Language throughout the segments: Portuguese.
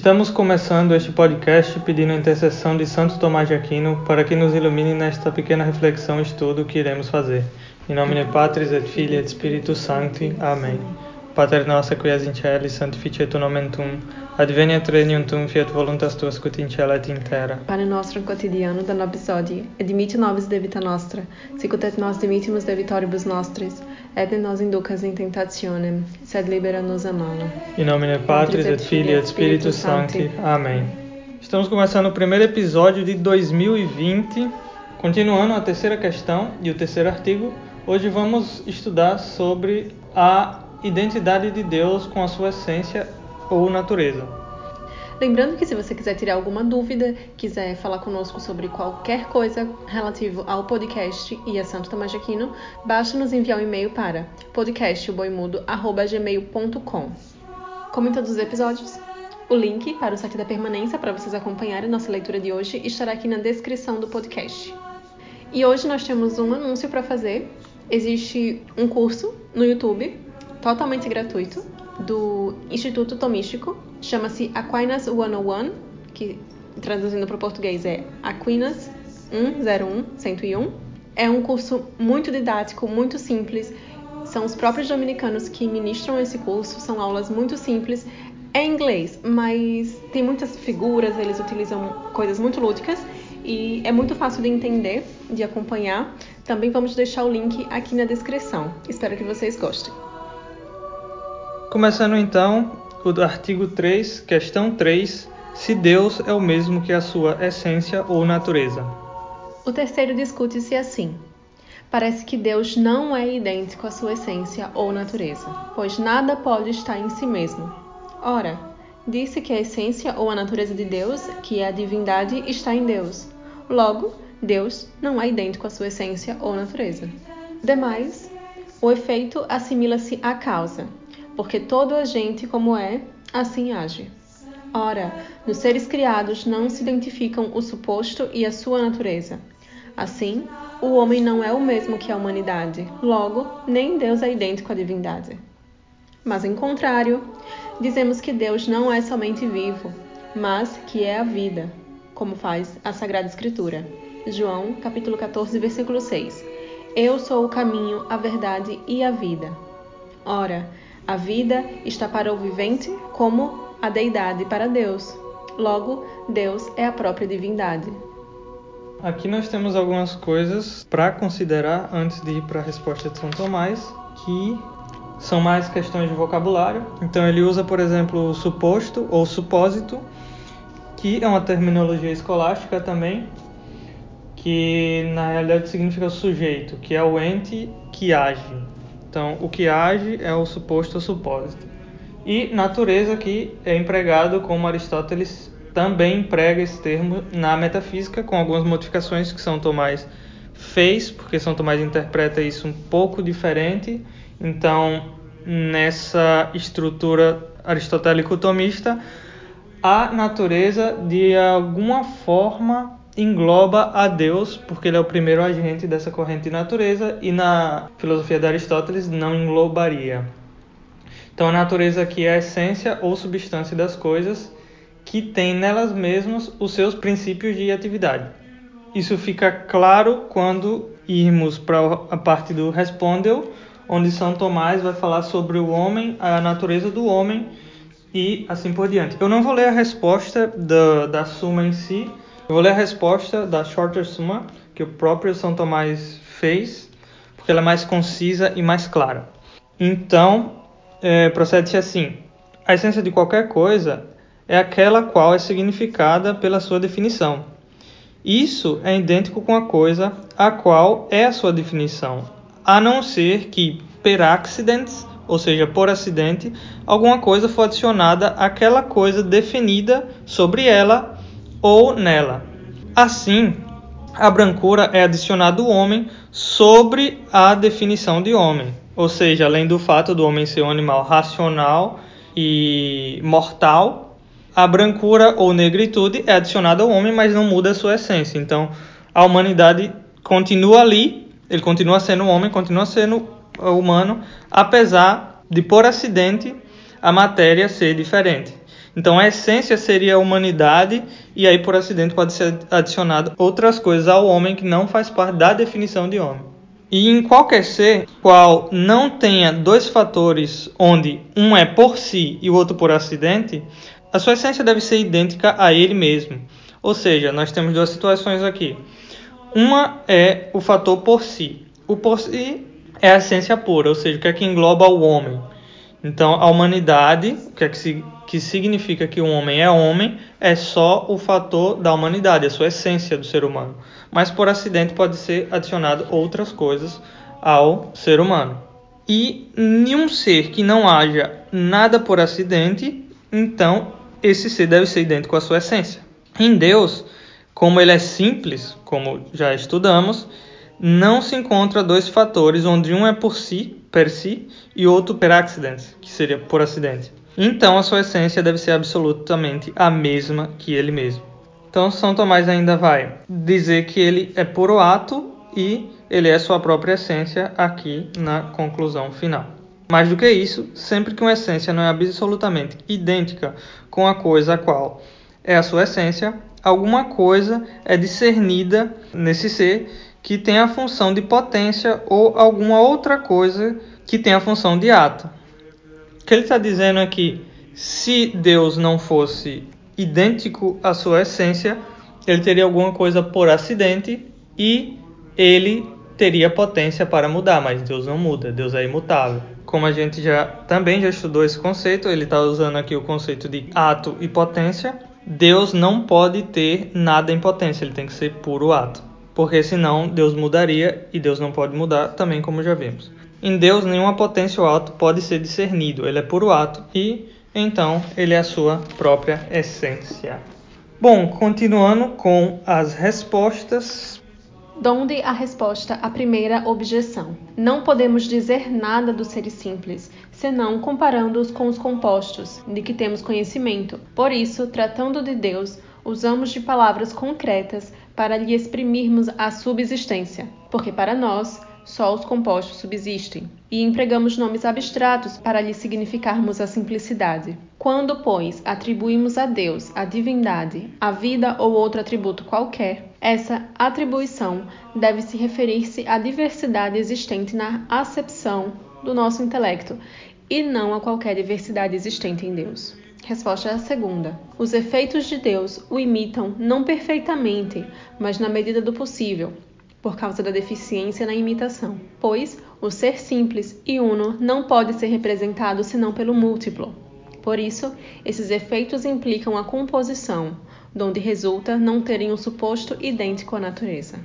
Estamos começando este podcast pedindo a intercessão de Santo Tomás de Aquino para que nos ilumine nesta pequena reflexão e estudo que iremos fazer. Em nome de Patris et Filii et Spiritus Sancti. Amém. Pater noster qui es in caeli, sanctificetur nomen tuum, adveniat regnum tuum, fiat voluntas tua scut in cielo et in terra. Pane nostrum quotidiano da nobis hodie, et dimitte nobis debita nostra, sicut et nos dimittimus debitoribus nostris, et nos inducas in tentationem, sed libera nos a malo. Em nome de Patris et Filii et Spiritus Sancti. Amém. Estamos começando o primeiro episódio de 2020, continuando a terceira questão e o terceiro artigo. Hoje vamos estudar sobre a identidade de Deus com a sua essência ou natureza. Lembrando que se você quiser tirar alguma dúvida, quiser falar conosco sobre qualquer coisa relativo ao podcast e a Santo Tomás de Aquino, basta nos enviar um e-mail para podcastboimudo@gmail.com. Como em todos os episódios, o link para o site da permanência para vocês acompanharem nossa leitura de hoje estará aqui na descrição do podcast. E hoje nós temos um anúncio para fazer. Existe um curso no YouTube totalmente gratuito do Instituto Tomístico, chama-se Aquinas 101, que traduzindo para o português é Aquinas 101, 101. É um curso muito didático, muito simples. São os próprios dominicanos que ministram esse curso, são aulas muito simples. É inglês, mas tem muitas figuras, eles utilizam coisas muito lúdicas e é muito fácil de entender, de acompanhar. Também vamos deixar o link aqui na descrição. Espero que vocês gostem. Começando então o artigo 3, questão 3, se Deus é o mesmo que a sua essência ou natureza. O terceiro discute-se assim: Parece que Deus não é idêntico à sua essência ou natureza, pois nada pode estar em si mesmo. Ora, disse que a essência ou a natureza de Deus, que é a divindade, está em Deus. Logo, Deus não é idêntico à sua essência ou natureza. Demais, o efeito assimila-se à causa, porque todo agente como é, assim age. Ora, nos seres criados não se identificam o suposto e a sua natureza. Assim, o homem não é o mesmo que a humanidade, logo, nem Deus é idêntico à divindade. Mas, em contrário, dizemos que Deus não é somente vivo, mas que é a vida, como faz a Sagrada Escritura. João, capítulo 14, versículo 6. Eu sou o caminho, a verdade e a vida. Ora, a vida está para o vivente como a deidade para Deus. Logo, Deus é a própria divindade. Aqui nós temos algumas coisas para considerar antes de ir para a resposta de São Tomás, que são mais questões de vocabulário. Então ele usa, por exemplo, suposto ou supósito, que é uma terminologia escolástica também, que na realidade significa sujeito, que é o ente que age. Então, o que age é o suposto ou supósito. E natureza que é empregado como Aristóteles também emprega esse termo na metafísica, com algumas modificações que São Tomás fez, porque São Tomás interpreta isso um pouco diferente. Então, nessa estrutura aristotélico-tomista, a natureza de alguma forma engloba a Deus, porque ele é o primeiro agente dessa corrente de natureza, e na filosofia de Aristóteles não englobaria. Então a natureza aqui é a essência ou substância das coisas que tem nelas mesmas os seus princípios de atividade. Isso fica claro quando irmos para a parte do Respondeu, onde São Tomás vai falar sobre o homem, a natureza do homem e assim por diante. Eu não vou ler a resposta da, da Suma em si, eu vou ler a resposta da Shorter Summa, que o próprio São Tomás fez, porque ela é mais concisa e mais clara. Então, é, procede-se assim: a essência de qualquer coisa é aquela qual é significada pela sua definição. Isso é idêntico com a coisa a qual é a sua definição, a não ser que, per accidentes, ou seja, por acidente, alguma coisa for adicionada àquela coisa definida sobre ela ou nela. Assim, a brancura é adicionada ao homem sobre a definição de homem, ou seja, além do fato do homem ser um animal racional e mortal, a brancura ou negritude é adicionada ao homem, mas não muda a sua essência. Então, a humanidade continua ali, ele continua sendo homem, continua sendo humano, apesar de por acidente a matéria ser diferente. Então a essência seria a humanidade e aí por acidente pode ser adicionado outras coisas ao homem que não faz parte da definição de homem. E em qualquer ser qual não tenha dois fatores onde um é por si e o outro por acidente, a sua essência deve ser idêntica a ele mesmo. Ou seja, nós temos duas situações aqui. Uma é o fator por si. O por si é a essência pura, ou seja, o que é que engloba o homem. Então, a humanidade, o que é que, que significa que o homem é homem, é só o fator da humanidade, a sua essência do ser humano. Mas por acidente pode ser adicionado outras coisas ao ser humano. E nenhum ser que não haja nada por acidente, então esse ser deve ser idêntico à sua essência. Em Deus, como ele é simples, como já estudamos, não se encontra dois fatores onde um é por si, per si, e outro per accident, que seria por acidente. Então a sua essência deve ser absolutamente a mesma que ele mesmo. Então São Tomás ainda vai dizer que ele é puro ato e ele é sua própria essência aqui na conclusão final. Mais do que isso, sempre que uma essência não é absolutamente idêntica com a coisa a qual é a sua essência, alguma coisa é discernida nesse ser que tem a função de potência ou alguma outra coisa que tem a função de ato. Que ele está dizendo é que se Deus não fosse idêntico à sua essência, ele teria alguma coisa por acidente e ele teria potência para mudar, mas Deus não muda, Deus é imutável. Como a gente já também já estudou esse conceito, ele está usando aqui o conceito de ato e potência. Deus não pode ter nada em potência, ele tem que ser puro ato porque senão Deus mudaria e Deus não pode mudar, também como já vimos. Em Deus, nenhuma potência ou ato pode ser discernido, ele é puro ato e então ele é a sua própria essência. Bom, continuando com as respostas. Donde a resposta à primeira objeção. Não podemos dizer nada dos seres simples, senão comparando-os com os compostos, de que temos conhecimento. Por isso, tratando de Deus, usamos de palavras concretas para lhe exprimirmos a subsistência, porque para nós só os compostos subsistem, e empregamos nomes abstratos para lhe significarmos a simplicidade. Quando, pois, atribuímos a Deus a divindade, a vida ou outro atributo qualquer, essa atribuição deve se referir-se à diversidade existente na acepção do nosso intelecto e não a qualquer diversidade existente em Deus. Resposta é segunda. Os efeitos de Deus o imitam não perfeitamente, mas na medida do possível, por causa da deficiência na imitação. Pois o ser simples e uno não pode ser representado senão pelo múltiplo. Por isso, esses efeitos implicam a composição, donde resulta não terem um suposto idêntico à natureza.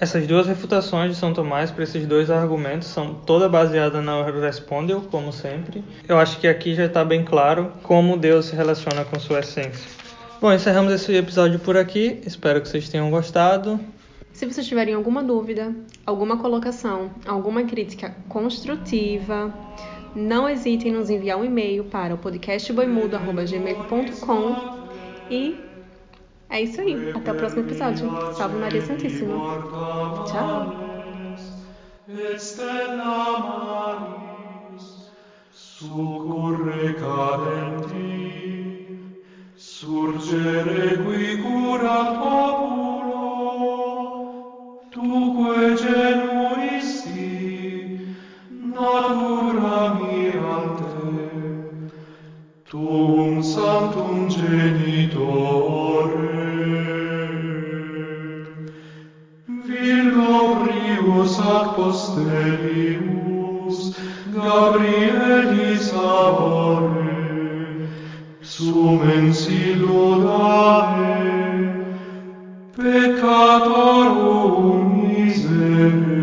Essas duas refutações de São Tomás para esses dois argumentos são toda baseada na Respondeu, como sempre. Eu acho que aqui já está bem claro como Deus se relaciona com sua essência. Bom, encerramos esse episódio por aqui. Espero que vocês tenham gostado. Se vocês tiverem alguma dúvida, alguma colocação, alguma crítica construtiva, não hesitem em nos enviar um e-mail para o podcastboimudo.gmail.com e é isso aí. Até o próximo episódio. Salve Maria Santíssima. Tchau. apostelius Gabrielis amore sumens silodae peccatorum miserere